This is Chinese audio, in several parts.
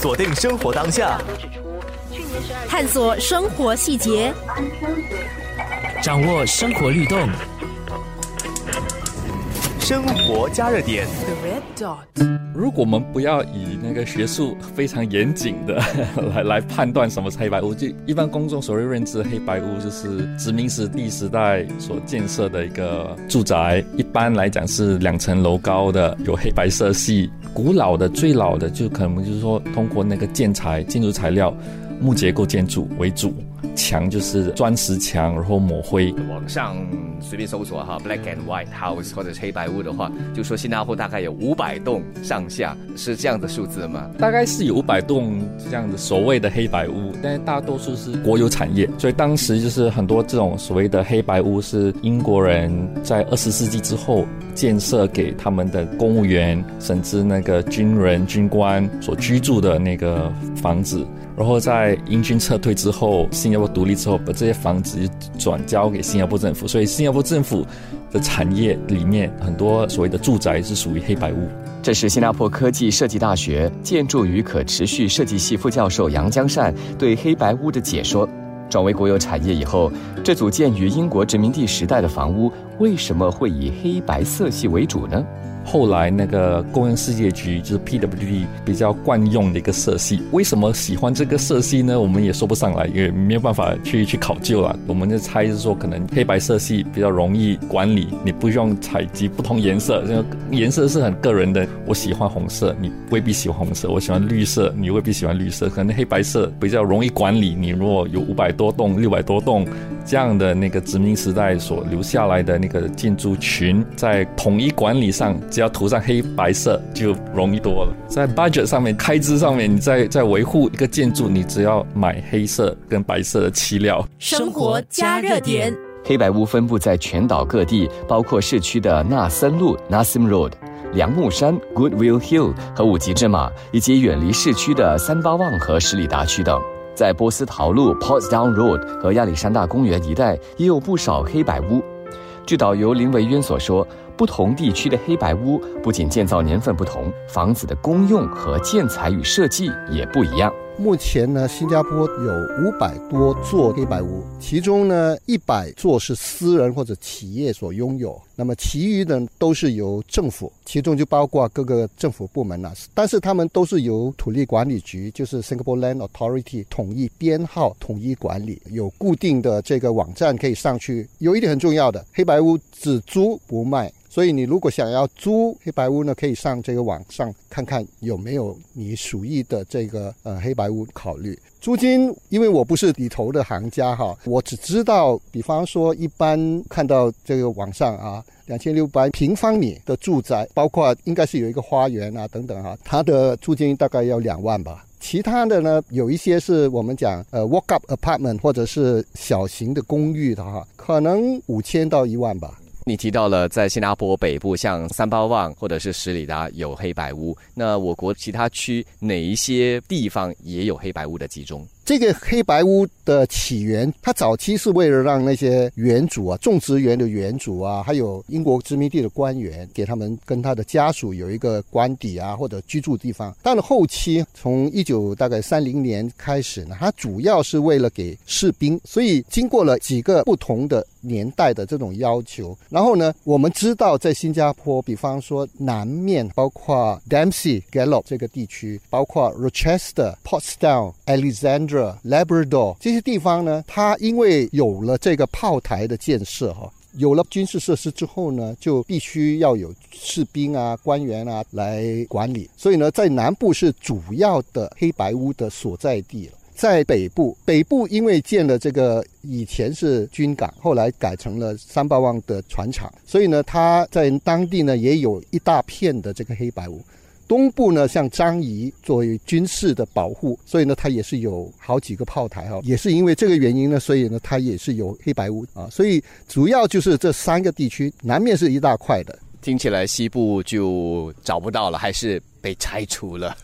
锁定生活当下，探索生活细节，掌握生活律动。生活加热点。如果我们不要以那个学术非常严谨的 来来判断什么是黑白屋，就一般公众所谓认知黑白屋就是殖民时地时代所建设的一个住宅，一般来讲是两层楼高的，有黑白色系。古老的最老的就可能就是说通过那个建材建筑材料木结构建筑为主。墙就是砖石墙，然后抹灰。网上随便搜索哈，black and white house 或者是黑白屋的话，就说新加坡大概有五百栋上下，是这样的数字吗？大概是有五百栋这样的所谓的黑白屋，但是大多数是国有产业，所以当时就是很多这种所谓的黑白屋是英国人在二十世纪之后建设给他们的公务员，甚至那个军人军官所居住的那个房子。然后在英军撤退之后，新加坡独立之后，把这些房子转交给新加坡政府，所以新加坡政府的产业里面很多所谓的住宅是属于黑白屋。这是新加坡科技设计大学建筑与可持续设计系副教授杨江善对黑白屋的解说。转为国有产业以后，这组建于英国殖民地时代的房屋为什么会以黑白色系为主呢？后来那个公园世界局就是 PWD 比较惯用的一个色系，为什么喜欢这个色系呢？我们也说不上来，也没有办法去去考究了。我们就猜是说，可能黑白色系比较容易管理，你不用采集不同颜色，这个颜色是很个人的。我喜欢红色，你未必喜欢红色；我喜欢绿色，你未必喜欢绿色。可能黑白色比较容易管理。你如果有五百多栋、六百多栋这样的那个殖民时代所留下来的那个建筑群，在统一管理上。只要涂上黑白色就容易多了，在 budget 上面、开支上面，你在在维护一个建筑，你只要买黑色跟白色的漆料。生活加热点，黑白屋分布在全岛各地，包括市区的纳森路 （Nassim Road）、梁木山 （Goodwill Hill） 和五级之马，以及远离市区的三巴旺和十里达区等。在波斯陶路 （Portsdown Road） 和亚历山大公园一带，也有不少黑白屋。据导游林维渊所说。不同地区的黑白屋不仅建造年份不同，房子的功用和建材与设计也不一样。目前呢，新加坡有五百多座黑白屋，其中呢，一百座是私人或者企业所拥有，那么其余的都是由政府，其中就包括各个政府部门了。但是他们都是由土地管理局，就是 Singapore Land Authority 统一编号、统一管理，有固定的这个网站可以上去。有一点很重要的，黑白屋只租不卖。所以你如果想要租黑白屋呢，可以上这个网上看看有没有你属意的这个呃黑白财务考虑租金。因为我不是里头的行家哈，我只知道，比方说一般看到这个网上啊，两千六百平方米的住宅，包括应该是有一个花园啊等等哈，它的租金大概要两万吧。其他的呢，有一些是我们讲呃 walk up apartment 或者是小型的公寓的哈，可能五千到一万吧。你提到了在新加坡北部，像三巴旺或者是十里达有黑白屋，那我国其他区哪一些地方也有黑白屋的集中？这个黑白屋的起源，它早期是为了让那些原主啊，种植园的原主啊，还有英国殖民地的官员，给他们跟他的家属有一个官邸啊，或者居住地方。到了后期，从一九大概三零年开始呢，它主要是为了给士兵。所以经过了几个不同的年代的这种要求，然后呢，我们知道在新加坡，比方说南面，包括 Dempsey、Gallop 这个地区，包括 Rochester、Portsdown、Alexandra。Labrador 这些地方呢，它因为有了这个炮台的建设哈，有了军事设施之后呢，就必须要有士兵啊、官员啊来管理。所以呢，在南部是主要的黑白屋的所在地了。在北部，北部因为建了这个以前是军港，后来改成了三八旺的船厂，所以呢，它在当地呢也有一大片的这个黑白屋。东部呢，像张仪作为军事的保护，所以呢，它也是有好几个炮台哈，也是因为这个原因呢，所以呢，它也是有黑白屋啊，所以主要就是这三个地区，南面是一大块的。听起来西部就找不到了，还是被拆除了？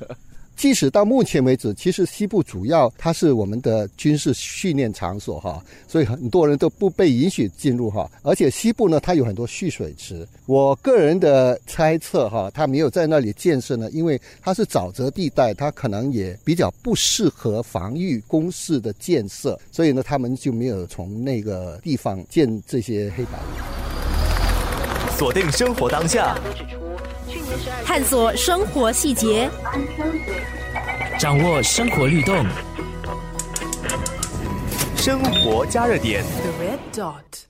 即使到目前为止，其实西部主要它是我们的军事训练场所哈，所以很多人都不被允许进入哈。而且西部呢，它有很多蓄水池。我个人的猜测哈，它没有在那里建设呢，因为它是沼泽地带，它可能也比较不适合防御工事的建设，所以呢，他们就没有从那个地方建这些黑板。锁定生活当下。探索生活细节，掌握生活律动，生活加热点。The red dot.